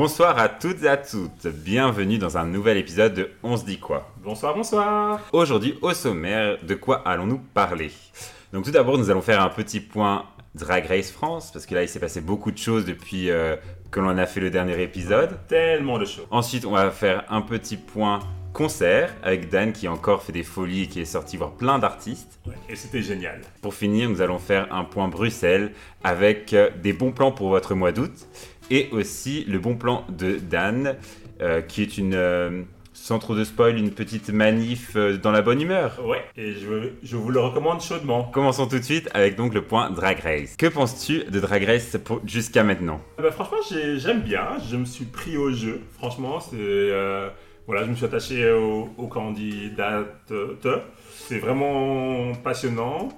Bonsoir à toutes et à toutes, bienvenue dans un nouvel épisode de On se dit quoi Bonsoir, bonsoir Aujourd'hui au sommaire, de quoi allons-nous parler? Donc tout d'abord nous allons faire un petit point Drag Race France, parce que là il s'est passé beaucoup de choses depuis euh, que l'on a fait le dernier épisode. Tellement de choses. Ensuite on va faire un petit point concert avec Dan qui encore fait des folies et qui est sorti voir plein d'artistes. Ouais, et c'était génial. Pour finir, nous allons faire un point Bruxelles avec euh, des bons plans pour votre mois d'août et aussi le bon plan de Dan euh, qui est une, euh, sans trop de spoil, une petite manif euh, dans la bonne humeur. Ouais, et je, je vous le recommande chaudement. Commençons tout de suite avec donc le point Drag Race. Que penses-tu de Drag Race jusqu'à maintenant? Eh ben, franchement, j'ai- j'aime bien. Je me suis pris au jeu. Franchement, c'est. euh, voilà, je me suis attaché au, au candidat. C'est vraiment passionnant.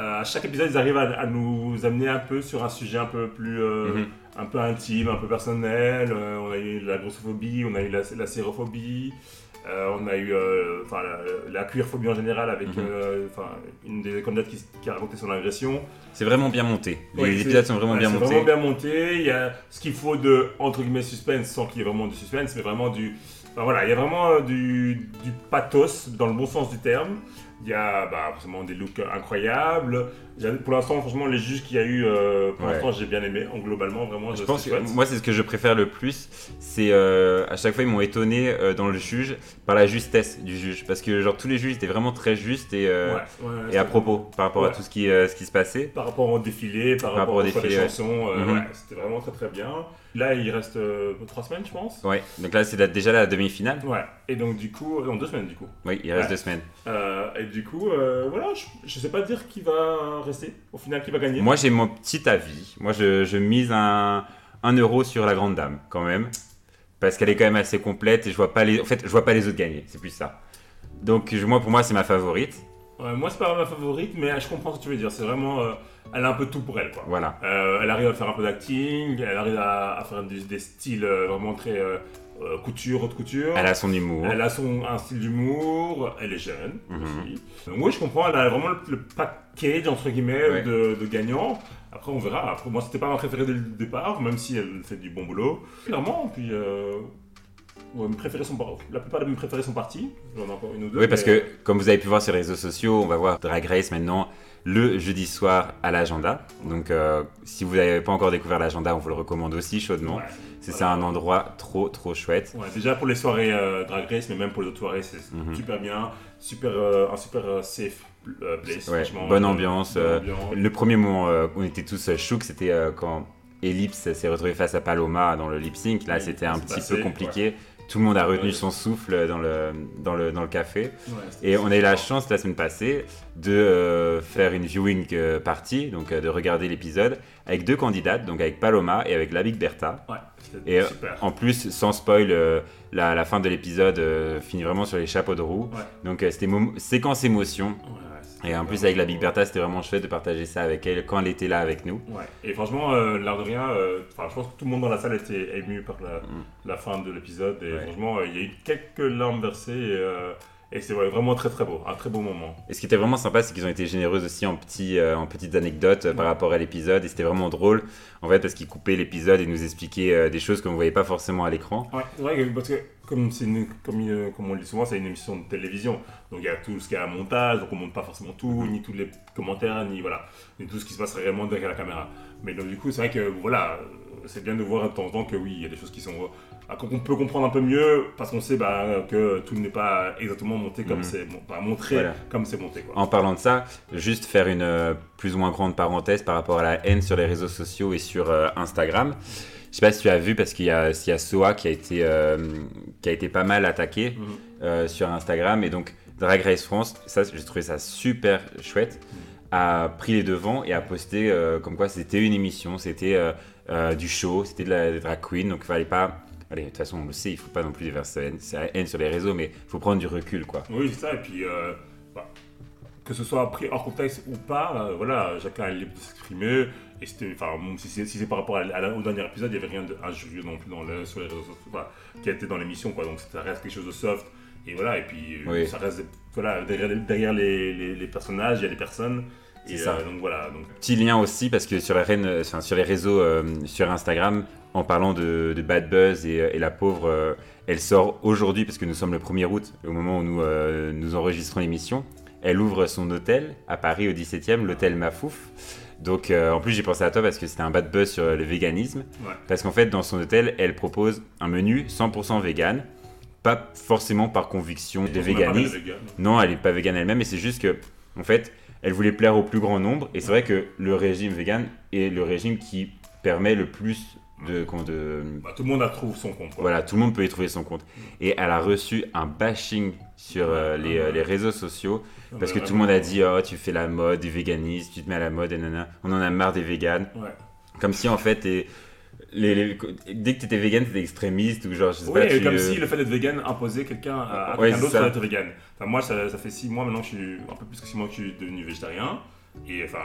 Euh, à chaque épisode, ils arrivent à, à nous amener un peu sur un sujet un peu plus. euh, Mhm. Un peu intime, un peu personnel. Euh, on a eu la grossophobie, on a eu la, la sérophobie. euh, on a eu enfin, la, la queerphobie en général avec enfin, une des candidates qui, qui a raconté son agression. C'est vraiment bien monté. Les c'est- épisodes sont vraiment Ouais, bien c'est montés. vraiment bien monté. Il y a ce qu'il faut de entre guillemets suspense sans qu'il y ait vraiment du suspense, mais vraiment du. enfin, voilà, il y a vraiment du, du pathos dans le bon sens du terme. Il y a bah, forcément des looks incroyables. Pour l'instant, franchement, les juges qu'il y a eu, euh, pour Ouais. l'instant, j'ai bien aimé. En globalement, vraiment, Je pense que moi c'est ce que je préfère le plus, c'est euh, à chaque fois ils m'ont étonné euh, dans le juge par la justesse du juge parce que genre tous les juges étaient vraiment très justes et, Ouais, ouais, et à propos par rapport à tout ce qui, ce qui se passait. Par rapport au défilé, par, Par rapport, rapport au aux défilé, chansons, Mhm. c'était vraiment très très bien. Là, il reste euh, trois semaines, je pense. Ouais, donc là c'est la- déjà la demi-finale. Ouais, et donc du coup, dans deux semaines du coup. Oui, il reste Ouais. deux semaines. Euh, et du coup, euh, voilà, je, je sais pas dire qui va rester, au final qui va gagner. Moi j'ai mon petit avis. Moi je, je mise un, un euro sur la grande dame quand même. Parce qu'elle est quand même assez complète et je vois pas les, en fait, je vois pas les autres gagner, c'est plus ça. Donc je- moi pour moi c'est ma favorite. Ouais, moi, c'est pas ma favorite, mais je comprends ce que tu veux dire. C'est vraiment. euh, elle a un peu tout pour elle, quoi. Voilà. Euh, elle arrive à faire un peu d'acting, elle arrive à, à faire des, des styles euh, vraiment très euh, euh, couture, haute couture. Elle a son humour. Elle a son, un style d'humour, elle est jeune Mhm. aussi. Donc, oui, je comprends, elle a vraiment le, le package, entre guillemets, Ouais. de, de gagnants. Après, on verra. Après, moi, c'était pas ma préférée dès le départ, même si elle fait du bon boulot. Clairement, puis. euh, ouais, mes préférés sont par- La plupart de mes préférés sont partis. J'en ai encore une ou deux. Oui, parce mais- que comme vous avez pu voir sur les réseaux sociaux, on va voir Drag Race maintenant le jeudi soir à l'agenda. Donc euh, si vous n'avez pas encore découvert l'agenda, on vous le recommande aussi chaudement. Ouais. C'est Voilà. un endroit trop trop chouette. Ouais, déjà pour les soirées euh, Drag Race, mais même pour les autres soirées, c'est Mhm. super bien. Super, euh, un super safe place. Ouais, bonne ambiance. Le premier moment où on était tous chocs, c'était quand Ellipse s'est retrouvé face à Paloma dans le lip sync. Là, c'était un petit passé, peu compliqué. Tout le monde a retenu son souffle dans le, dans le, dans le café. Ouais, Et on a eu la chance la semaine passée de euh, faire une viewing euh, party, donc euh, de regarder l'épisode avec deux candidates, donc avec Paloma et avec la Big Bertha. Ouais, Et super. en plus, sans spoil, la, la fin de l'épisode finit vraiment sur les chapeaux de roue. Ouais. Donc c'était séquence émotion. Et en plus, avec la Big Bertha, c'était vraiment chouette de partager ça avec elle quand elle était là avec nous. Ouais, et franchement, euh, l'air de rien, euh, je pense que tout le monde dans la salle était ému par la, Mm. la fin de l'épisode. Et Ouais. franchement, euh, il y a eu quelques larmes versées. Et, euh, et c'est vraiment très très beau, un très beau moment. Et ce qui était vraiment sympa, c'est qu'ils ont été généreux aussi en, petits, euh, en petites anecdotes euh, par rapport à l'épisode. Et c'était vraiment drôle, en fait, parce qu'ils coupaient l'épisode et nous expliquaient euh, des choses qu'on ne voyait pas forcément à l'écran. Ouais, c'est vrai que parce que comme, c'est une- comme, comme on le dit souvent, c'est une émission de télévision. Donc il y a tout ce qu'il y a à montage, donc on monte pas forcément tout, Mhm. ni tous les commentaires, ni voilà, ni tout ce qui se passe réellement derrière la caméra. Mais donc du coup, c'est vrai que voilà, c'est bien de voir de temps en temps que oui, il y a des choses qui sont qu'on peut comprendre un peu mieux parce qu'on sait bah, que tout n'est pas exactement monté comme Mhm. c'est pas montré Voilà. comme c'est monté quoi. En parlant de ça, juste faire une euh, plus ou moins grande parenthèse par rapport à la haine sur les réseaux sociaux et sur euh, Instagram. Je sais pas si tu as vu, parce qu'il y a, il y a Soa qui a, été, euh, qui a été pas mal attaqué Mhm. sur Instagram. Et donc, Drag Race France, ça, j'ai trouvé ça super chouette, a pris les devants et a posté comme quoi c'était une émission, c'était du show, c'était de la des drag queen. Donc, il fallait pas. Allez, de toute façon, on le sait, il faut pas non plus déverser la haine- sur les réseaux, mais il faut prendre du recul, quoi. Oui, c'est ça. Et puis, euh, bah, que ce soit pris hors contexte ou pas, euh, voilà, chacun est libre de s'exprimer. Et c'était, enfin, si c'est si par rapport à, la- au dernier épisode, il n'y avait rien d'injurieux non plus dans le, sur les réseaux sociaux, voilà, qui a été dans l'émission, quoi. Donc ça reste quelque chose de soft. Et voilà, et puis euh, Oui. ça reste, voilà, derrière, les- derrière les, les- les personnages, il y a des personnes. Et ça. euh, donc voilà, donc Petit lien aussi, parce que sur, la reine, enfin, sur les réseaux, euh, sur Instagram, en parlant de, de Bad Buzz et, et la pauvre, euh, elle sort aujourd'hui parce que nous sommes le 1er août, au moment où nous, euh, nous enregistrons l'émission. Elle ouvre son hôtel à Paris au 17e, l'hôtel Mafouf. Donc euh, en plus j'ai pensé à toi parce que c'était un bad buzz sur le véganisme. Ouais. Parce qu'en fait dans son hôtel elle propose un menu 100% vegan. Pas forcément par conviction de véganisme. Non, elle est pas végane elle-même, mais c'est juste que, en fait, elle voulait plaire au plus grand nombre. Et c'est vrai que le régime vegan est le régime qui permet le plus de. comment de Bah, tout le monde a trouvé son compte. quoi. voilà, tout le monde peut y trouver son compte. Et elle a reçu un bashing sur euh, les, euh, les réseaux sociaux Non, parce que tout le monde a dit Oh, tu fais la mode du véganisme, tu te mets à la mode, et nanana. On en a marre des véganes. Ouais. Comme si en fait, t'es- les, les- dès que tu étais vegan, t'étais extrémiste ou genre, je sais Oui, pas. tu, comme euh, si le fait d'être vegan imposait quelqu'un à, à Ouais, quelqu'un d'autre d'être vegan. Enfin, moi, ça, ça fait 6 mois maintenant que je suis, un peu plus que 6 mois que je suis devenu végétarien. Et enfin,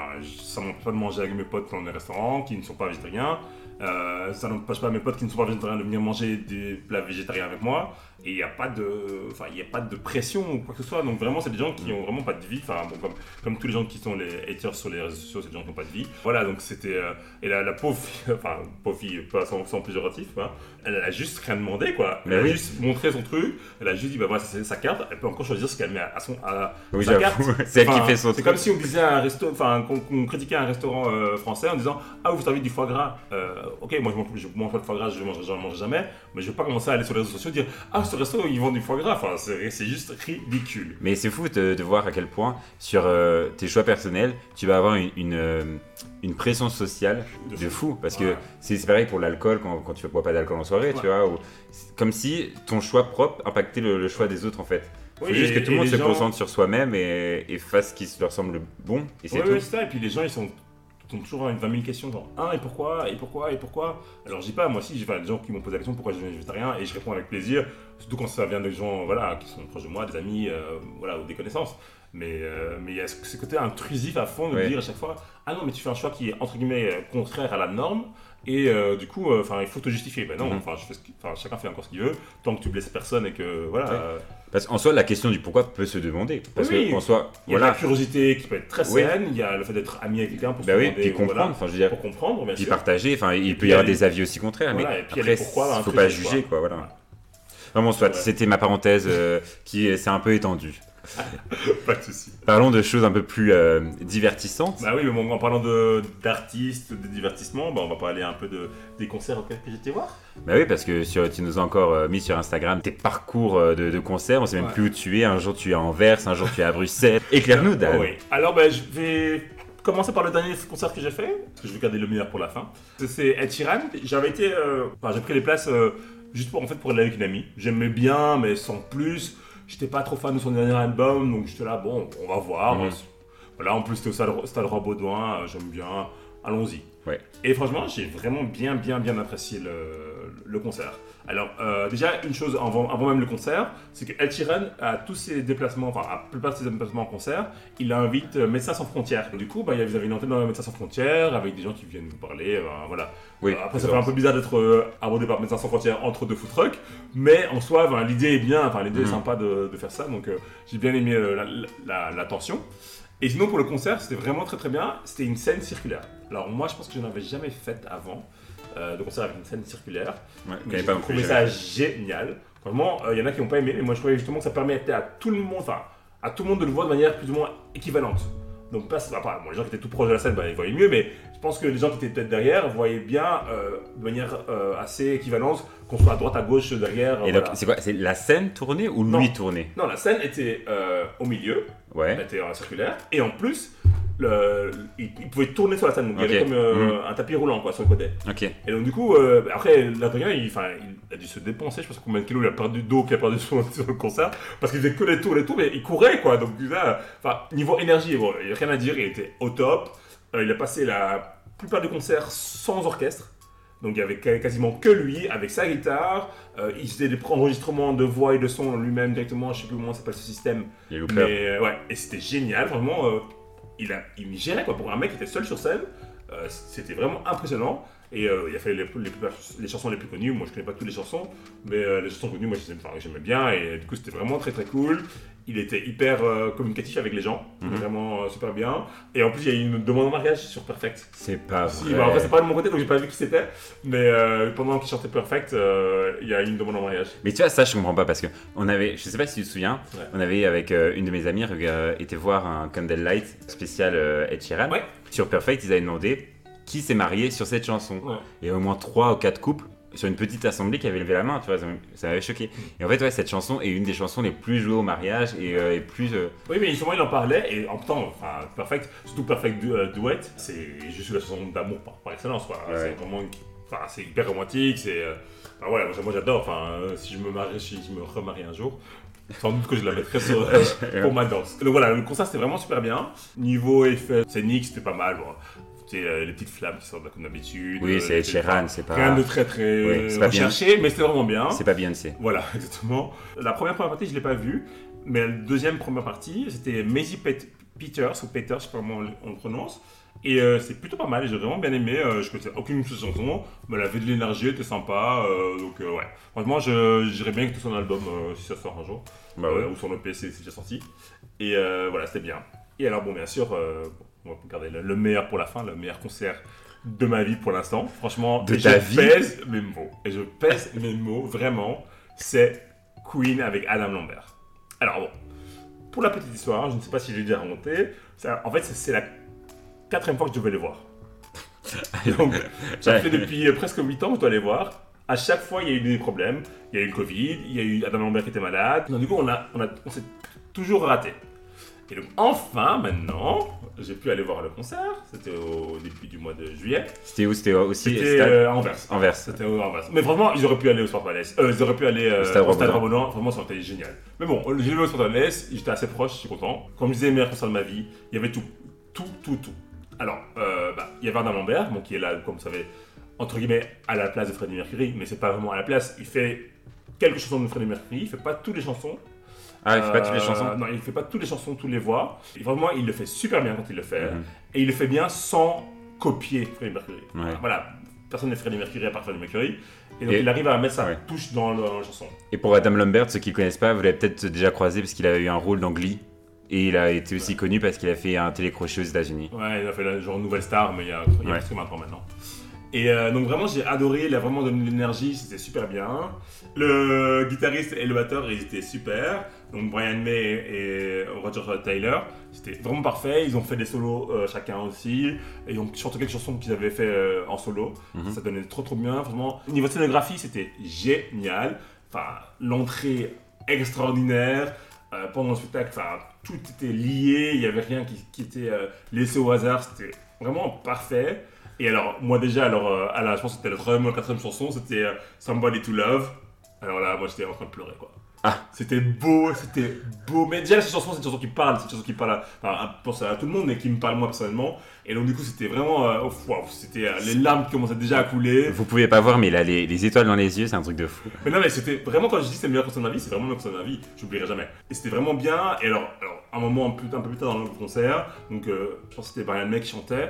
ça m'empêche pas de manger avec mes potes dans les restaurants qui ne sont pas végétariens. Euh, ça n'empêche pas mes potes qui ne sont pas végétariens de venir manger des plats végétariens avec moi. Et il n'y a pas de, enfin, il a pas de pression ou quoi que ce soit. Donc vraiment, c'est des gens qui ont vraiment pas de vie. Enfin, bon, comme, comme tous les gens qui sont les haters sur les réseaux sociaux, c'est des gens qui n'ont pas de vie. Voilà, donc c'était, euh, et la, la pauvre, fille- enfin, pauvre fille, pas sans, sans péjoratif, hein, elle a juste rien demandé, quoi. Elle a juste montré son truc. Elle a juste dit, bah voilà, c'est sa carte. Elle peut encore choisir ce qu'elle met à son, à, Oui, sa carte. C'est elle qui Enfin, fait son C'est comme si on disait un resto, enfin, qu'on critiquait un restaurant euh, français en disant Ah, vous servez du foie gras. Euh, ok, moi je mange, je mange pas de foie gras, je ne mangerai, j'en mangerai jamais. Mais je vais pas commencer à aller sur les réseaux sociaux et dire Ah, ce resto, ils vendent du foie gras. Enfin, c'est juste ridicule. Mais c'est fou de, de voir à quel point, sur euh, tes choix personnels, tu vas avoir une, une, euh, une pression sociale De de, fou. Parce Ouais. que c'est c'est pareil pour l'alcool, quand, quand tu ne bois pas d'alcool en soirée, tu vois. ou- comme si ton choix propre impactait le, le choix des autres, en fait. Faut Oui, juste que tout le monde se gens- concentre sur soi-même et, et fasse ce qui leur semble bon, et c'est Ouais, tout. ouais, c'est ça. Et puis les gens, ils sont, toujours une 20 000 questions, genre Ah, et pourquoi Et pourquoi Et pourquoi? Alors je dis pas, moi aussi, j'ai des gens qui m'ont posé la question pourquoi je deviens végétarien et je réponds avec plaisir, surtout quand ça vient de gens voilà, qui sont proches de moi, des amis euh, voilà, ou des connaissances. Mais euh, mais il y a ce, côté intrusif à fond de Ouais. dire à chaque fois Ah non, mais tu fais un choix qui est entre guillemets euh, contraire à la norme. Et euh, du coup, euh, il faut te justifier. Ben non, Mhm. enfin, chacun fait encore ce qu'il veut, tant que tu blesses personne et que voilà. Ouais. euh, Parce qu'en soi, la question du pourquoi peut se demander. Parce Oui, qu'en soi, il y a voilà. la curiosité qui peut être très Oui. saine, il y a le fait d'être ami avec quelqu'un pour se Bah oui, demander, puis voilà, comprendre, enfin je veux dire, pour comprendre, bien puis sûr. partager, enfin il peut y avoir des avis aussi contraires, Voilà, mais et puis après, pourquoi, il un faut pas juger, quoi, voilà. Vraiment, soit, Ouais. c'était ma parenthèse euh, qui s'est un peu étendue. Pas de soucis. Parlons de choses un peu plus euh, divertissantes. Bah oui, mais bon, en parlant de- d'artistes, de, divertissement, bah on va parler un peu de, des concerts auxquels que j'étais voir. Bah oui, parce que sur- tu nous as encore euh, mis sur Instagram tes parcours euh, de, de concerts. On sait même Ouais. plus où tu es. Un jour tu es à Anvers, un jour tu es à Bruxelles. Éclaire-nous, Dan. Oh oui. Alors, bah, je vais commencer par le dernier concert que j'ai fait, parce que je vais garder le meilleur pour la fin. C'est Ed Sheeran. J'avais été, euh, enfin, j'ai pris les places euh, juste pour en fait pour aller avec une amie. J'aimais bien, mais sans plus. J'étais pas trop fan de son dernier album, donc j'étais là, bon, on va voir. Mhm. Voilà, en plus c'était au Stade, Roi Baudouin, euh, j'aime bien. Allons-y. Ouais. Et franchement, j'ai vraiment bien, bien, bien apprécié le, le concert. Alors, euh, déjà, une chose avant, avant même le concert, c'est que Ed Sheeran, à tous ses déplacements, enfin, à la plupart de ses déplacements en concert, il invite euh, Médecins Sans Frontières. Du coup, bah, il y a- vous avez une antenne dans Médecins Sans Frontières, avec des gens qui viennent vous parler, euh, voilà. Oui, Euh, Après, ça c'est fait un peu bizarre d'être euh, abordé par Médecins Sans Frontières entre deux food trucks, mais en soi, ben, l'idée est bien, enfin, l'idée est Mhm. sympa de, de faire ça, donc j'ai bien aimé la, la, la tension. Et sinon, pour le concert, c'était vraiment très très bien. C'était une scène circulaire. Alors, moi, je pense que je n'avais jamais fait avant euh, de concert avec une scène circulaire. Ouais, Mais j'ai trouvé ça génial. Franchement, il y en a qui n'ont pas aimé, mais moi je trouvais justement que ça permettait à tout le monde, enfin, à tout le monde de le voir de manière plus ou moins équivalente. Donc pas, bah, bon, les gens qui étaient tout proches de la scène, bah, ils voyaient mieux, mais je pense que les gens qui étaient peut-être derrière voyaient bien euh, de manière euh, assez équivalente, qu'on soit à droite, à gauche, derrière. Et voilà. donc, c'est quoi C'est la scène tournée ou Non. lui tourné Non, la scène était euh, au milieu, elle Ouais. était euh, circulaire, et en plus, le, il, il pouvait tourner sur la scène, donc il y avait comme euh, Mhm. un tapis roulant quoi, sur le côté. Et donc du coup, euh, après, l'Adrien, il, il a dû se dépenser, je sais pas combien de kilos il a perdu d'eau qu'il a perdu sur, sur le concert, parce qu'il faisait que les tours, les tours, mais il courait quoi. Donc là, niveau énergie, bon, il n'y a rien à dire, il était au top. Euh, il a passé la plupart du concert sans orchestre. Donc il y avait quasiment que lui, avec sa guitare. Euh, il faisait des enregistrements de voix et de son lui-même directement, je sais plus comment s'appelle ce système. Loopers. Mais ouais, et c'était génial, vraiment. euh, il, a, gérait quoi. Pour un mec qui était seul sur scène, euh, c'était vraiment impressionnant. Et euh, il a fait les, les, les chansons les plus connues. Moi, je connais pas toutes les chansons, mais euh, les chansons connues, moi, enfin, j'aimais bien. Et du coup, c'était vraiment très très cool. Il était hyper euh, communicatif avec les gens, Mhm. vraiment euh, super bien. Et en plus, il y a eu une demande en mariage sur Perfect. C'est pas Si, vrai. bah, après, c'est pas de mon côté, donc j'ai pas vu qui c'était. Mais euh, pendant qu'il chantait Perfect, euh, il y a eu une demande en mariage. Mais tu vois, ça, je comprends pas parce que on avait, je sais pas si tu te souviens, Ouais. on avait avec euh, une de mes amies euh, été voir un Candlelight spécial euh, Ed Sheeran. Ouais. Sur Perfect, ils avaient demandé qui s'est marié sur cette chanson. Ouais. Et au moins 3 ou 4 couples sur une petite assemblée qui avait levé la main, tu vois, ça m'avait choqué. Et en fait, ouais, cette chanson est une des chansons les plus jouées au mariage et, euh, et plus. euh, Oui, mais justement, il en parlait, et en même temps, enfin, Perfect, surtout Perfect du- euh, Duet, c'est juste la chanson d'amour par, par excellence, quoi. Ouais. C'est vraiment, enfin, c'est hyper romantique, c'est, euh, enfin, voilà, moi, j'adore, enfin, si je me marie, si je me remarie un jour, sans doute que je la mettrai sur, pour ma danse. Donc voilà, le concert, c'était vraiment super bien. Niveau effet scénique, c'était pas mal, bon. Euh, les petites flammes qui sortent comme d'habitude. Oui, euh, c'est Sheeran, c'est pas. Rien de très très c'est bien. recherché, mais c'était vraiment bien. C'est pas Beyoncé. Voilà, exactement. La première première partie, je l'ai pas vue, mais la deuxième première partie, c'était Maisie Pet- Peters, ou Peters, je sais pas comment on le- on le prononce. Et euh, c'est plutôt pas mal, j'ai vraiment bien aimé. euh, je connaissais aucune de ses chansons, mais elle avait de l'énergie, elle était sympa. euh, donc, euh, ouais. Franchement, j'irais bien écouter son album euh, si ça sort un jour. Bah Euh, ouais. ou son EP, c'est c'est déjà sorti. Et euh, voilà, c'était bien. Et alors, bon, bien sûr, euh, on va garder le, le meilleur pour la fin, le meilleur concert de ma vie pour l'instant. Franchement, De et ta je vie pèse mes mots. Et je pèse mes mots, vraiment. C'est Queen avec Adam Lambert. Alors, bon, pour la petite histoire, je ne sais pas si j'ai déjà remonté. ça- En fait, c'est- la quatrième fois que je devais les voir. Donc, ça fait depuis euh, presque 8 ans que je dois les voir. À chaque fois, il y a eu des problèmes. Il y a eu le Covid, il y a eu Adam Lambert qui était malade. Donc, du coup, on, a, on, a, on s'est toujours raté. Et donc, enfin, maintenant, j'ai pu aller voir le concert. C'était au début du mois de juillet. C'était où C'était aussi C'était euh, Anvers. Anvers. C'était au Anvers. Mais franchement, ils auraient pu aller au Sport Palace. Euh, ils auraient pu aller euh, Au Stade. Rambouillet. Vraiment, ça aurait été génial. Mais bon, j'ai vu au Sport Palace. J'étais assez proche, je suis content. Comme je disais, meilleur concert de ma vie. Il y avait tout. Tout, tout, tout. Alors, euh, bah, il y avait Adam Lambert, bon, qui est là, comme vous savez, entre guillemets, à la place de Freddie Mercury. Mais c'est pas vraiment à la place. Il fait quelques chansons de Freddie Mercury. Il fait pas toutes les chansons. Ah, il fait pas toutes les Euh, chansons Non, il fait pas toutes les chansons, toutes les voix. Et vraiment, il le fait super bien quand il le fait. Mhm. Et il le fait bien sans copier Freddie Mercury. Ouais. Voilà, personne n'est Freddie Mercury à part Freddie Mercury. Et donc Et- il arrive à mettre sa Ouais. touche dans, le- dans la chanson. Et pour Adam Lambert, ceux qui ne connaissent pas, vous l'avez peut-être déjà croisé parce qu'il a eu un rôle dans Glee. Et il a été aussi connu parce qu'il a fait un télécrochet aux États-Unis. Ouais, il a fait la genre Nouvelle Star, mais il y a, il y a 20 ans maintenant. Et euh, donc vraiment, j'ai adoré, il a vraiment donné de l'énergie, c'était super bien. Le guitariste et le batteur, ils étaient super. Donc Brian May et Roger Taylor, c'était vraiment parfait. Ils ont fait des solos euh, chacun aussi. Et ils ont chanté quelques chansons qu'ils avaient fait euh, en solo. Mhm. Ça donnait trop trop bien. Vraiment, niveau scénographie, c'était génial. Enfin, l'entrée extraordinaire. Pendant le spectacle, enfin, tout était lié, il n'y avait rien qui, qui était laissé au hasard, c'était vraiment parfait. Et alors, moi déjà, alors, euh, à la, je pense que c'était la troisième ou la quatrième chanson, c'était euh, Somebody to Love. Alors là, moi j'étais en train de pleurer quoi. Ah. C'était beau, c'était beau. Mais déjà, cette chanson, c'est une chanson qui parle, c'est une chanson qui parle à, enfin, à- pense à tout le monde, mais qui me parle moi personnellement. Et donc, du coup, c'était vraiment. euh, waouh, c'était euh, les larmes qui commençaient déjà à couler. Vous pouvez pas voir, mais il a les, les étoiles dans les yeux, c'est un truc de fou. Mais non, mais c'était vraiment quand je dis c'est le meilleur concert de ma vie, c'est vraiment le meilleur concert de ma vie, j'oublierai jamais. Et c'était vraiment bien. Et alors, alors un moment un peu, un peu plus tard dans le concert, donc euh, je pense que c'était Brian May qui chantait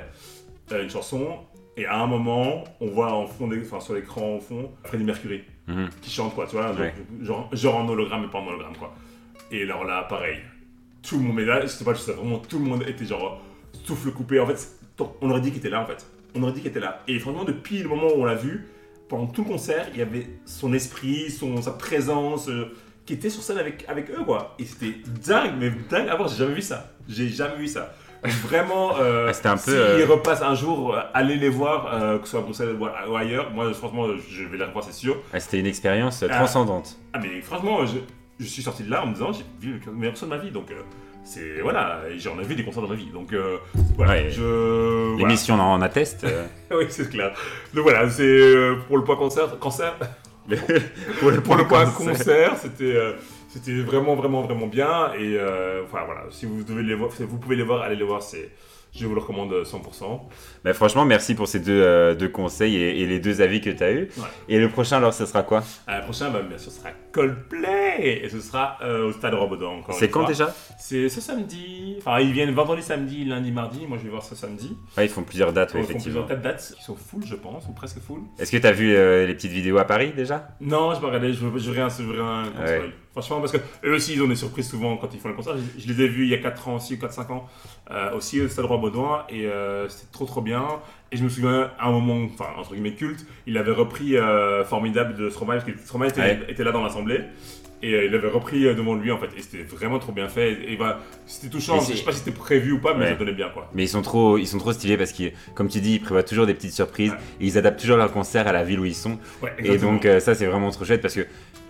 une chanson. Et à un moment, on voit en fond, enfin sur l'écran au fond, Freddie Mercury Mhm. qui chante quoi, tu vois, Ouais. genre, genre en hologramme mais pas en hologramme quoi. Et alors là, pareil, tout le monde, mais là, je sais pas, je sais vraiment, tout le monde était genre souffle coupé. En fait, on aurait dit qu'il était là en fait. On aurait dit qu'il était là. Et franchement, depuis le moment où on l'a vu, pendant tout le concert, il y avait son esprit, son, sa présence euh, qui était sur scène avec, avec eux quoi. Et c'était dingue, mais dingue à voir, j'ai jamais vu ça. J'ai jamais vu ça. Vraiment, euh, Ah, c'était un peu, s'ils euh, repassent un jour, euh, allez les voir, euh, que ce soit à Bruxelles ou ailleurs. Moi, franchement, je vais les revoir, c'est sûr. Ah, C'était une expérience transcendante. Ah mais franchement, je, je suis sorti de là en me disant j'ai vu le meilleur concert de ma vie. Donc c'est voilà, j'en ai vu des concerts dans ma vie. Donc euh, voilà, Ouais. je voilà. L'émission en atteste. oui c'est clair. Donc voilà, c'est pour le point concert, concert pour le, pour le point concert, c'était c'était vraiment vraiment vraiment bien et euh, enfin voilà, si vous devez les voir, si vous pouvez les voir, allez les voir, c'est Je vous le recommande 100%. Bah, franchement, merci pour ces deux, euh, deux conseils et, et les deux avis que tu as eus. Ouais. Et le prochain, alors, ce sera quoi? Euh, le prochain, bah, bien sûr, ce sera Coldplay et ce sera euh, au Stade Robodan. encore C'est quand fois. déjà? C'est ce samedi. Enfin, ils viennent vendredi, samedi, lundi, mardi. Moi, je vais voir ce samedi. Ouais, Ils font plusieurs dates, ouais, Ils font effectivement. plusieurs dates qui sont full, je pense, ou presque full. Est-ce que tu as vu euh, les petites vidéos à Paris déjà? Non, je vais regarder, je je veux rien, je rien qu'on Ouais. Franchement, parce que eux aussi, ils ont des surprises souvent quand ils font les concerts. Je, je les ai vus il y a 4 ans aussi, ou 4-5 ans, euh, aussi au Stade Roi Baudouin, et euh, c'était trop trop bien. Et je me souviens, à un moment, enfin, entre guillemets culte, il avait repris euh, Formidable de Stromae, parce que Stromae était, Ouais. était là dans l'assemblée. Et il avait repris devant lui en fait, et c'était vraiment trop bien fait. Et, et bah, c'était touchant. Je sais pas si c'était prévu ou pas, mais Ouais. ça donnait bien quoi. Mais ils sont trop, ils sont trop stylés parce que, comme tu dis, ils prévoient toujours des petites surprises Ouais. et ils adaptent toujours leur concert à la ville où ils sont. Et donc, ça, c'est vraiment trop chouette parce que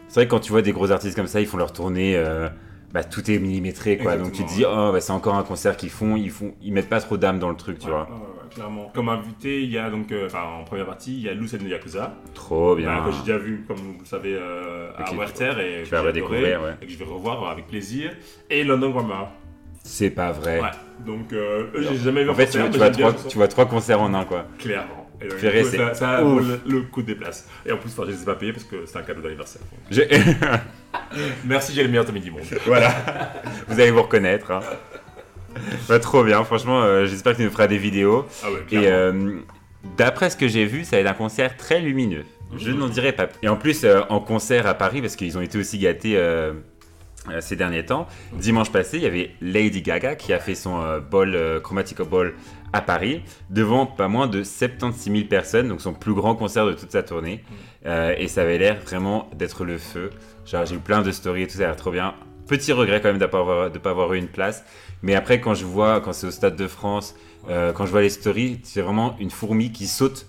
c'est vrai que quand tu vois des gros artistes comme ça, ils font leur tournée, euh, bah, tout est millimétré quoi. Donc tu te dis, oh, bah, c'est encore un concert qu'ils font, ils font, ils mettent pas trop d'âme dans le truc, tu Ouais, vois. ouais, ouais, clairement. Comme invité, il y a donc, euh, enfin, en première partie, il y a Lucien de Yakuza. Trop bien. Bah, que j'ai déjà vu, comme vous le savez, euh, à Werther et tu que vas j'ai redécouvrir, ouais. et que je vais revoir avec plaisir. Et London Grammar. C'est pas vrai. Ouais. Donc, euh, eux, j'ai jamais vu En fait, tu, concert, vois- mais tu vois j'aime bien trois, ce son. tu vois trois concerts en un quoi. Clairement. Et donc, Purée, du coup, c'est ça, ça ouf. vaut le, le coup des places. Et en plus, enfin, je les ai pas payés parce que c'est un cadeau d'anniversaire. J'ai- Merci, j'ai le meilleur ami du monde. voilà. vous allez vous reconnaître. hein. Bah, trop bien. Franchement, euh, j'espère que tu nous feras des vidéos. Ah ouais, Et clairement. euh, d'après ce que j'ai vu, ça va être un concert très lumineux. Je Mhm. n'en dirai pas plus. Et en plus, euh, en concert à Paris, parce qu'ils ont été aussi gâtés euh, ces derniers temps, dimanche passé, il y avait Lady Gaga qui a fait son euh, ball, euh, Ball à Paris, devant pas moins de 76 000 personnes, donc son plus grand concert de toute sa tournée. Euh, et ça avait l'air vraiment d'être le feu. J'ai eu plein de stories et tout, ça a l'air trop bien. Petit regret quand même de ne pas, avoir- eu une place. Mais après, quand je vois, quand c'est au Stade de France, euh, quand je vois les stories, c'est vraiment une fourmi qui saute.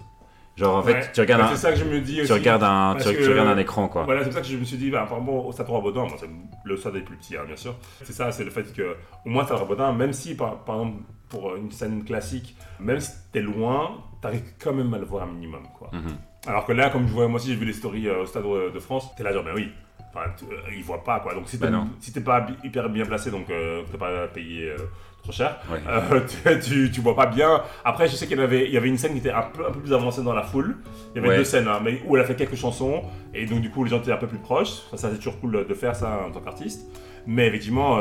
Genre, en fait, Ouais. tu regardes Bah, un, C'est ça que je me dis tu regardes un, tu, regardes un écran, quoi. Voilà, c'est pour ça que je me suis dit, bah, apparemment, au Stade Robodin, moi, c'est le stade est plus petit, hein, bien sûr. C'est ça, c'est le fait que, au moins, Stade Robodin, même si, par, par exemple, pour une scène classique, même si t'es loin, t'arrives quand même à le voir un minimum, quoi. Mhm. Alors que là, comme je vois, moi aussi, j'ai vu les stories euh, au Stade de France, t'es là, genre, ben oui. Enfin, euh, ils voient pas, quoi. Donc, si t'es Bah si pas hyper bien placé, donc euh, t'as pas payé euh, trop cher, Ouais. euh, tu, tu, vois pas bien. Après, je sais qu'il y avait, il y avait une scène qui était un peu, un peu plus avancée dans la foule. Il y avait Ouais. deux scènes, hein, mais où elle a fait quelques chansons. Et donc, du coup, les gens étaient un peu plus proches. Ça, ça, c'est toujours cool de faire ça en tant qu'artiste. Mais effectivement,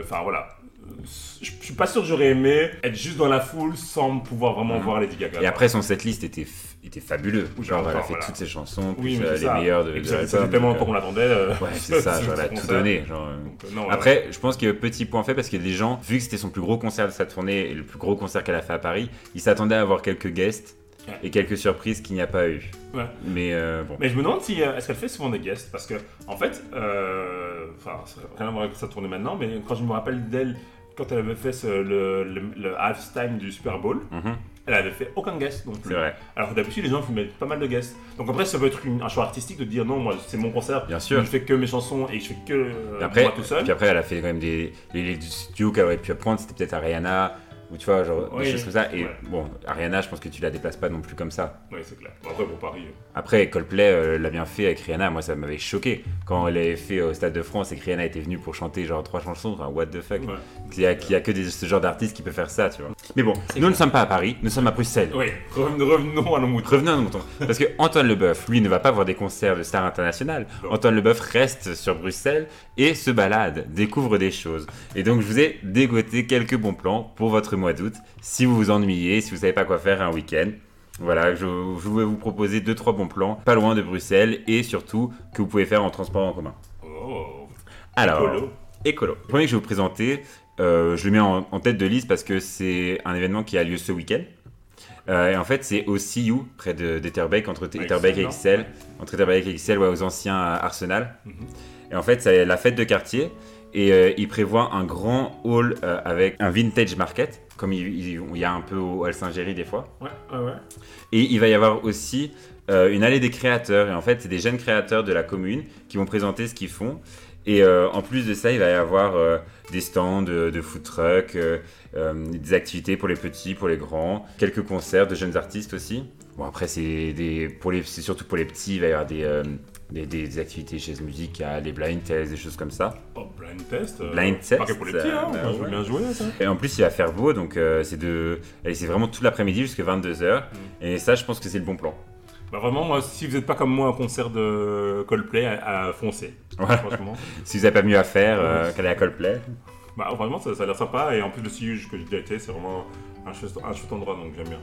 enfin voilà. Je suis pas sûr que j'aurais aimé être juste dans la foule sans pouvoir vraiment Mhm. voir Lady Gaga. Et après, son setlist était, était fabuleux. Genre, elle a fait toutes ses chansons, plus euh, les meilleures de, l'album, fait tellement longtemps qu'on l'attendait. euh, euh, Ouais, c'est ça, genre, elle a tout donné. Euh. Euh. Après, je pense que petit point fait, parce que les gens, vu que c'était son plus gros concert de sa tournée et le plus gros concert qu'elle a fait à Paris, ils s'attendaient à avoir quelques guests et quelques surprises qu'il n'y a pas eu. Ouais. Mais euh, bon. Mais je me demande si euh, est-ce qu'elle fait souvent des guests? Parce que en fait, euh, enfin, n'a rien à voir avec sa tournée maintenant, mais quand je me rappelle d'elle quand elle avait fait ce- le, le, le halftime du Super Bowl, Mhm, elle avait fait aucun guest non plus. vrai, Alors que d'habitude les gens mettent pas mal de guests. Donc après ça peut être une- un choix artistique de dire non moi c'est mon concert, bien sûr. je fais que mes chansons et je fais que euh, après, moi tout seul. puis après, elle a fait quand même des. Les, les studios qu'elle aurait pu apprendre, c'était peut-être Ariana, ou tu vois, genre Oui, des choses comme ça. Et ouais. bon, Ariana, je pense que tu la déplaces pas non plus comme ça. Oui c'est clair. Bon, après pour Paris. euh, Après, Coldplay euh, l'a bien fait avec Rihanna. Moi, ça m'avait choqué quand elle avait fait au Stade de France et que Rihanna était venue pour chanter genre trois chansons. Enfin, what the fuck. ouais. Il y a, qu'il y a que des, ce genre d'artiste qui peut faire ça, tu vois. Mais bon, nous ne sommes pas à Paris, nous sommes à Bruxelles. Oui, reven- revenons à nos moutons. Revenons à nos moutons. Parce que Antoine Leboeuf, lui, ne va pas voir des concerts de stars internationales. Non. Antoine Leboeuf reste sur Bruxelles et se balade, découvre des choses. Et donc, je vous ai dégoté quelques bons plans pour votre mois d'août. Si vous vous ennuyez, si vous savez pas quoi faire un week-end. Voilà, je, je vais vous proposer deux trois bons plans, pas loin de Bruxelles et surtout que vous pouvez faire en transport en commun. Oh, Alors, Écolo. écolo. Le premier que je vais vous présenter, euh, je le mets en, en tête de liste parce que c'est un événement qui a lieu ce week-end. Euh, et en fait, c'est au CU, près de- d'Etterbeek, entre Avec Etterbeek et Excel. Entre Etterbeek et Excel, ouais, aux anciens euh, Arsenal. Mhm. Et en fait, c'est la fête de quartier. Et euh, il prévoit un grand hall euh, avec un vintage market, comme il, il- il y a un peu au Hall Saint-Géry des fois. Ouais, ouais, ouais. Et il va y avoir aussi euh, une allée des créateurs. Et en fait, c'est des jeunes créateurs de la commune qui vont présenter ce qu'ils font. Et euh, en plus de ça, il va y avoir des stands de, de food truck, des activités pour les petits, pour les grands, quelques concerts de jeunes artistes aussi. Bon, après, c'est des, pour les, c'est surtout pour les petits, il va y avoir des, des, des activités chez musique, les blind tests, des choses comme ça. Oh, blind test euh, Blind test, Pas que pour les petits, hein, euh, ouais. bien jouer ça. Et en plus, il va faire beau, donc euh, c'est de, c'est vraiment tout l'après-midi jusqu'à 22h. Et ça, je pense que c'est le bon plan. Bah vraiment, moi, si vous n'êtes pas comme moi un concert de Coldplay, à, à foncer. Ouais. Franchement. Si vous n'avez pas mieux à faire euh, qu'aller à Coldplay. Bah vraiment, ça, ça a l'air sympa. Et en plus, le sillage que j'ai déjà été, c'est vraiment un chouette, un chouette endroit, donc j'aime bien.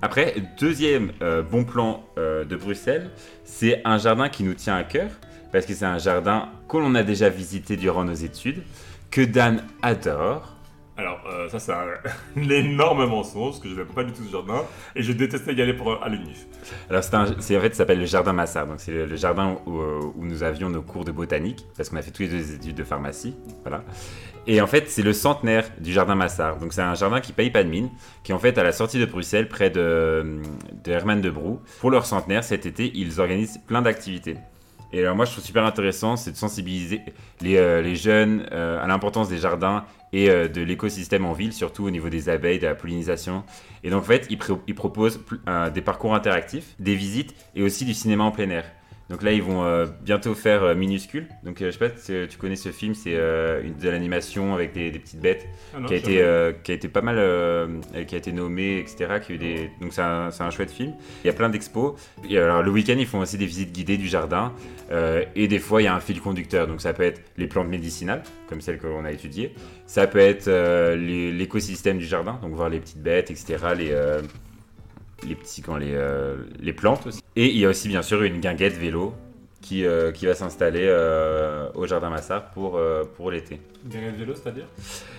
Après, deuxième euh, bon plan euh, de Bruxelles, c'est un jardin qui nous tient à cœur, parce que c'est un jardin que l'on a déjà visité durant nos études, que Dan adore. Alors, euh, ça, c'est un, énorme mensonge, parce que je n'aime pas du tout ce jardin. Et je détestais y aller pour, à l'UNIF. Alors, c'est en fait, ça s'appelle le jardin Massard. Donc, c'est le, jardin où, euh, où nous avions nos cours de botanique, parce qu'on a fait tous les deux des études de pharmacie. Voilà. Et en fait, c'est le centenaire du jardin Massard. Donc, c'est un jardin qui paye pas de mine, qui est en fait à la sortie de Bruxelles, près de, de Herman de Brou. Pour leur centenaire, cet été, ils organisent plein d'activités. Et alors, moi, je trouve super intéressant, c'est de sensibiliser les, euh, les jeunes euh, à l'importance des jardins et euh, de l'écosystème en ville, surtout au niveau des abeilles, de la pollinisation. Et donc, en fait, ils, ils proposent euh, des parcours interactifs, des visites et aussi du cinéma en plein air. Donc là, ils vont euh, bientôt faire euh, Minuscule. Donc, euh, je sais pas si tu connais ce film, c'est euh, une de l'animation avec des, des petites bêtes Ah non, qui, a été, qui a été pas mal, qui a été nommé, etc. Qui a eu des... Donc c'est un, un chouette film. Il y a plein d'expos. Alors le week-end, ils font aussi des visites guidées du jardin. Et des fois, il y a un fil conducteur. Donc ça peut être les plantes médicinales, comme celles que l'on a étudiées. Ça peut être l'écosystème du jardin, donc voir les petites bêtes, etc. Les, les petits, quand les, euh, les plantes aussi. Et il y a aussi bien sûr une guinguette vélo qui, euh, qui va s'installer euh, au jardin Massard pour, pour l'été. De vélo, c'est-à-dire?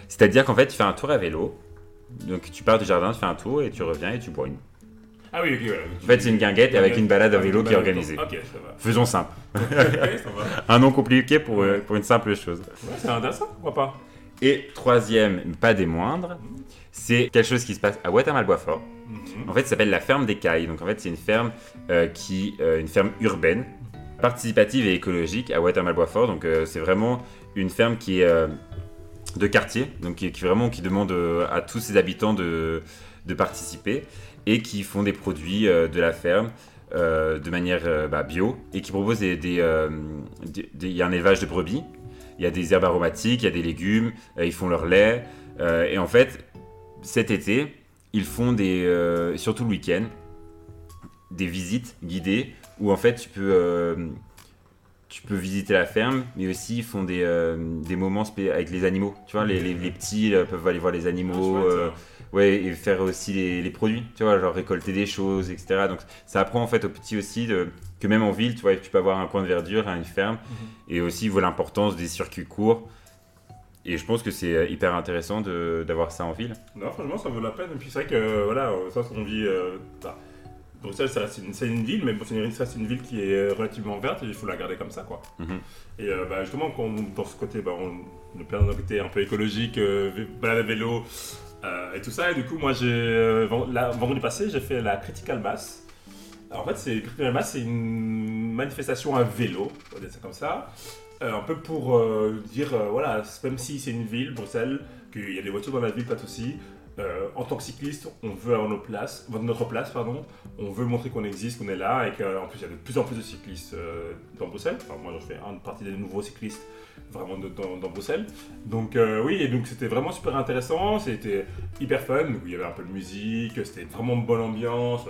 C'est-à-dire qu'en fait, tu fais un tour à vélo. Donc tu pars du jardin, tu fais un tour et tu reviens et tu bois une. Ah oui, ok, voilà. En fait, c'est une guinguette avec une balade à vélo qui est organisée. Ok, ça va. Faisons simple. Ok, ça va. Un nom compliqué pour, pour une simple chose. Ouais, c'est intéressant, pourquoi pas? Et troisième, pas des moindres, c'est quelque chose qui se passe à Watermal-Boisfort. Mhm. En fait, ça s'appelle la ferme des Cailles. Donc en fait, c'est une ferme euh, qui, euh, une ferme urbaine, participative et écologique à Watermal-Boisfort. Donc euh, c'est vraiment une ferme qui est de quartier, donc qui, vraiment qui demande à tous ses habitants de, de participer et qui font des produits de la ferme. de manière bah, bio et qui propose des, des, y a un élevage de brebis il y a des herbes aromatiques il y a des légumes ils font leur lait et en fait cet été ils font des, euh, surtout le week-end, des visites guidées où en fait tu peux, euh, tu peux visiter la ferme, mais aussi ils font des, euh, des moments avec les animaux. Tu vois, les, les- les petits peuvent aller voir les animaux, Ah, ouais, et faire aussi les, les produits, tu vois, genre récolter des choses, etc. Donc ça apprend en fait aux petits aussi de- que même en ville, tu vois, tu peux avoir un coin de verdure, une ferme, et aussi l'importance des circuits courts. Et je pense que c'est euh, hyper intéressant de- d'avoir ça en ville. Non, franchement, ça vaut la peine. Et puis c'est vrai que, euh, voilà, euh, ça, on vit. Euh, bah, Bruxelles, une, c'est une ville, mais c'est une, ça reste une ville qui est relativement verte et il faut la garder comme ça, quoi. Mhm. Et euh, bah, justement, quand on- dans ce côté, bah, on, plein d'un côté un peu écologique, euh, balade à vélo et tout ça. Et du coup, moi, j'ai. vendredi passé, j'ai fait la Critical Mass. Alors, en fait, c'est Critical Mass, c'est une manifestation à vélo, on va dire ça comme ça. Euh, un peu pour euh, dire, euh, voilà, même si c'est une ville, Bruxelles, qu'il y a des voitures dans la ville, pas de souci. en tant que cycliste, on veut avoir nos places, notre place, pardon. On veut montrer qu'on existe, qu'on est là, et qu'en plus il y a de plus en plus de cyclistes dans Bruxelles. Enfin, moi, je fais une partie des nouveaux cyclistes vraiment dans, Bruxelles. Donc oui, et donc c'était vraiment super intéressant. C'était hyper fun. Donc, il y avait un peu de musique, c'était vraiment une bonne ambiance.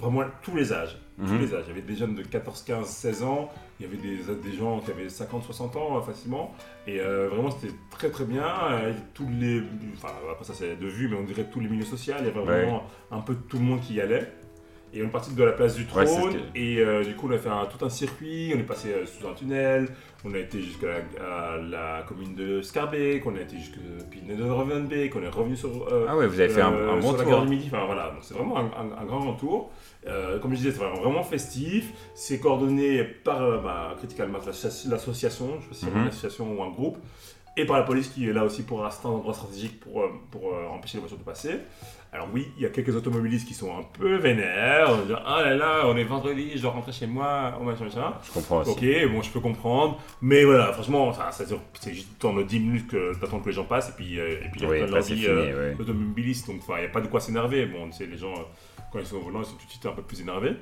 Vraiment tous les âges. Tous Mhm. les âges. Il y avait des jeunes de 14, 15, 16 ans. Il y avait des, des gens qui avaient 50, 60 ans euh, facilement. Et euh, vraiment, c'était très très bien. Euh, tous les, enfin, après ça, c'est de vue, mais on dirait tous les milieux sociaux. Il y avait vraiment un peu tout le monde qui y allait. Et on est parti de la place du trône. que- Et euh, du coup, on a fait un- tout un circuit. On est passé euh, sous un tunnel. On a été jusqu'à la, commune de Scarbeck. On a été jusqu'à Pinay de Rovenbeek. On est revenu sur. euh, Ah ouais, vous avez fait un, un bon sur tour. du Midi. Enfin, voilà, c'est vraiment un, un- un grand tour. Comme je disais, c'est vraiment, festif. C'est coordonné par bah, Critical Mass, l'associ- l'association, je sais pas si c'est Mhm. une association ou un groupe, et par la police qui est là aussi pour rester un endroit stratégique pour, euh, pour euh, empêcher les voitures de passer. Alors oui, il y a quelques automobilistes qui sont un peu vénères, en disant ah là là, on est vendredi, je dois rentrer chez moi, oh machin machin. Je comprends aussi. Ok, bon, je peux comprendre, mais voilà, franchement, ça, c'est juste de 10 minutes que d'attendre que les gens passent, et puis, euh, et puis Oui, fini, euh, ouais. automobiliste, donc il n'y a pas de quoi s'énerver. Bon, tu sais, les gens, euh, quand ils sont au volant, ils sont tout de suite un peu plus énervés.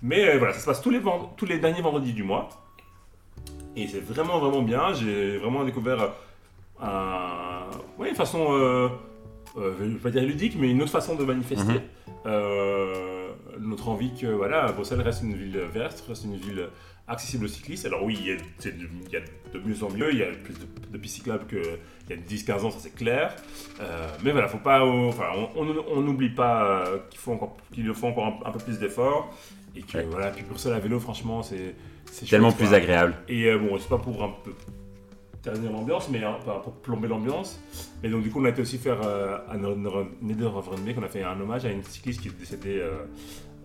Mais voilà, ça se passe tous les, tous les derniers vendredis du mois. Et c'est vraiment, vraiment bien. J'ai vraiment découvert un, ouais, une façon, euh, euh, je vais pas dire ludique, mais une autre façon de manifester. Mhm. Euh, notre envie que voilà, Bruxelles reste une ville verte, reste une ville accessible aux cyclistes. Alors oui, il y a, de, il y a de mieux en mieux, il y a plus de, de pistes cyclables qu'il y a 10-15 ans, ça c'est clair. Euh, mais voilà, faut pas, euh, enfin, on- n'oublie pas qu'il faut encore, qu'il faut encore un, un peu plus d'efforts. Et que Ouais. voilà, puis Bruxelles à vélo, franchement, c'est c'est Tellement chouette, plus quoi. agréable. Et euh, bon, c'est pas pour un peu ternir l'ambiance, mais hein, pas pour plomber l'ambiance. Mais donc, du coup, on a été aussi faire euh, à Nederland qu'on a fait un hommage à une cycliste qui est décédée euh,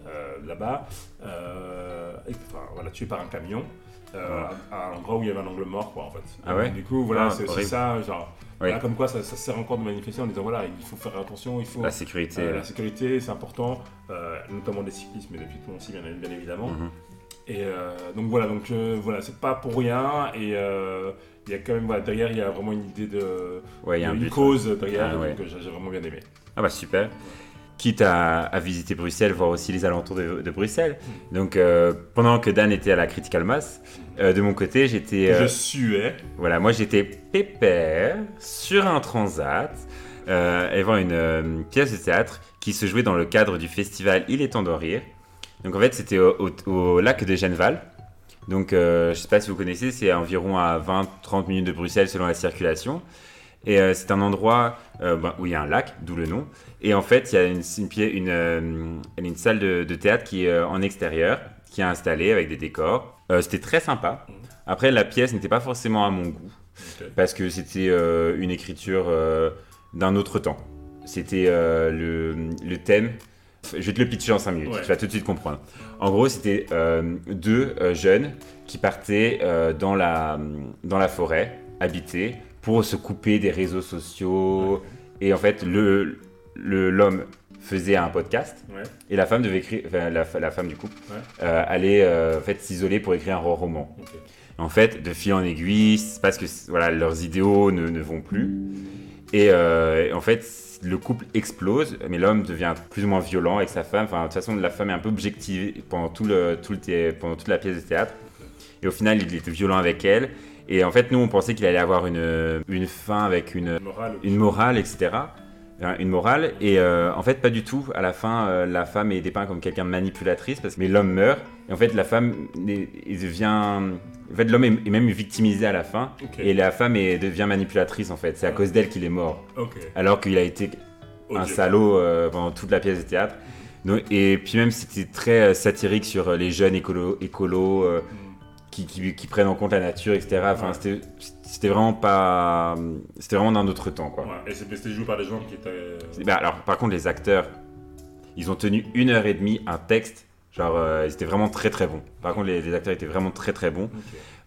euh, là-bas, euh, et, enfin, voilà, tuée par un camion. euh, à un endroit où il y avait un angle mort, quoi, en fait. Ah ouais? Du coup, voilà, Ah, c'est aussi ça, genre, Oui. voilà, comme quoi ça, ça sert encore de manifester en disant, voilà, il faut faire attention, il faut... La sécurité. euh, la sécurité, c'est important, euh, notamment des cyclistes, mais des piétons aussi, bien, bien évidemment. Mhm. Et donc voilà, donc voilà, c'est pas pour rien. Et il y a quand même voilà, derrière, il y a vraiment une idée de, Ouais, il y a un une but. cause derrière. Ah, ouais. donc euh, j'ai vraiment bien aimé. Ah bah super. Quitte à, à visiter Bruxelles, voir aussi les alentours de, de Bruxelles. Donc euh, pendant que Dan était à la Critical Mass, euh, de mon côté j'étais... euh, Je suais. Voilà, moi j'étais pépère sur un transat et voir une euh, pièce de théâtre qui se jouait dans le cadre du festival Il est temps de rire. Donc en fait c'était au, au- au lac de Genneval. Donc euh, je sais pas si vous connaissez, c'est environ à 20-30 minutes de Bruxelles selon la circulation. Et euh, c'est un endroit euh, ben, où il y a un lac, d'où le nom. Et en fait il y a une, une, pied- une, une salle de, de théâtre qui est en extérieur, qui est installée avec des décors. C'était très sympa. Après la pièce n'était pas forcément à mon goût parce que c'était une écriture d'un autre temps. C'était le, le thème. Je vais te le pitcher en 5 minutes, Ouais. tu vas tout de suite comprendre. En gros, c'était euh, deux euh, jeunes qui partaient euh, dans, la, dans la forêt, habités, pour se couper des réseaux sociaux. Et en fait, le le- l'homme faisait un podcast Ouais. et la femme devait écrire, enfin, la, la femme du couple allait en fait s'isoler pour écrire un roman. En fait, de fil en aiguille, parce que voilà, leurs idéaux ne, ne vont plus. Et euh, en fait, le couple explose, mais l'homme devient plus ou moins violent avec sa femme. Enfin, de toute façon, la femme est un peu objectivée pendant, tout le, tout le thé- pendant toute la pièce de théâtre. Et au final, il était violent avec elle. Et en fait, nous, on pensait qu'il allait avoir une, une fin avec une, Morale. une morale, etc. Hein, Une morale. Et euh, en fait, pas du tout. À la fin, euh, la femme est dépeinte comme quelqu'un de manipulatrice, parce que, mais l'homme meurt. Et en fait, la femme il devient. En fait, l'homme est, même victimisé à la fin. Et la femme est- devient manipulatrice, en fait. C'est à cause d'elle qu'il est mort. Alors qu'il a été un salaud euh, pendant toute la pièce de théâtre. Donc, et puis même, c'était très euh, satirique sur euh, les jeunes écolos, écolos euh, Mm. qui, qui- qui prennent en compte la nature, etc. Enfin, Ouais. c'était- vraiment pas... C'était vraiment d'un autre temps, quoi. Ouais. Et c'était joué par des gens qui étaient. Bah, alors, par contre, les acteurs, ils ont tenu une heure et demie un texte. Genre, euh, ils étaient vraiment très très bons. Par contre, les, les acteurs étaient vraiment très très bons.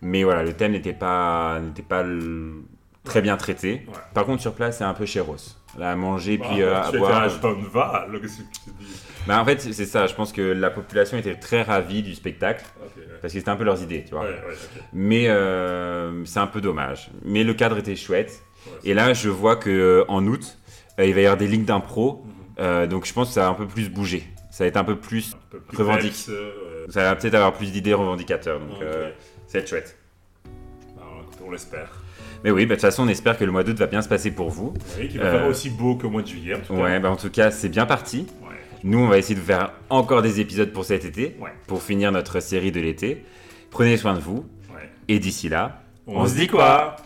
Mais voilà, le thème n'était pas, n'était pas le- très bien traité. Ouais. Par contre, sur place, c'est un peu chéros. Là, à manger, Bah, puis euh, à boire. Stonval, qu'est-ce que tu dis Bah, en fait, c'est ça. Je pense que la population était très ravie du spectacle. Ouais. Parce que c'était un peu leurs idées, tu vois. Ouais. Mais euh, c'est un peu dommage. Mais le cadre était chouette. Et là, je vois que euh, août, il va y avoir des lignes d'impro. Mhm. Donc je pense que ça va un peu plus bouger. Ça va être un peu plus. Peu plus Revendique. euh, Ça va peut-être avoir plus d'idées revendicateurs. Donc ok. euh, ça va être chouette. Alors, écoute, on l'espère. Mais oui, bah, de toute façon, on espère que le mois d'août va bien se passer pour vous. Oui, qui va Euh, faire aussi beau qu'au mois de juillet, en tout cas. Ouais, bah, en tout cas, c'est bien parti. Ouais. Nous, on va essayer de faire encore des épisodes pour cet été, Ouais. pour finir notre série de l'été. Prenez soin de vous. Ouais. Et d'ici là, On, se dit quoi?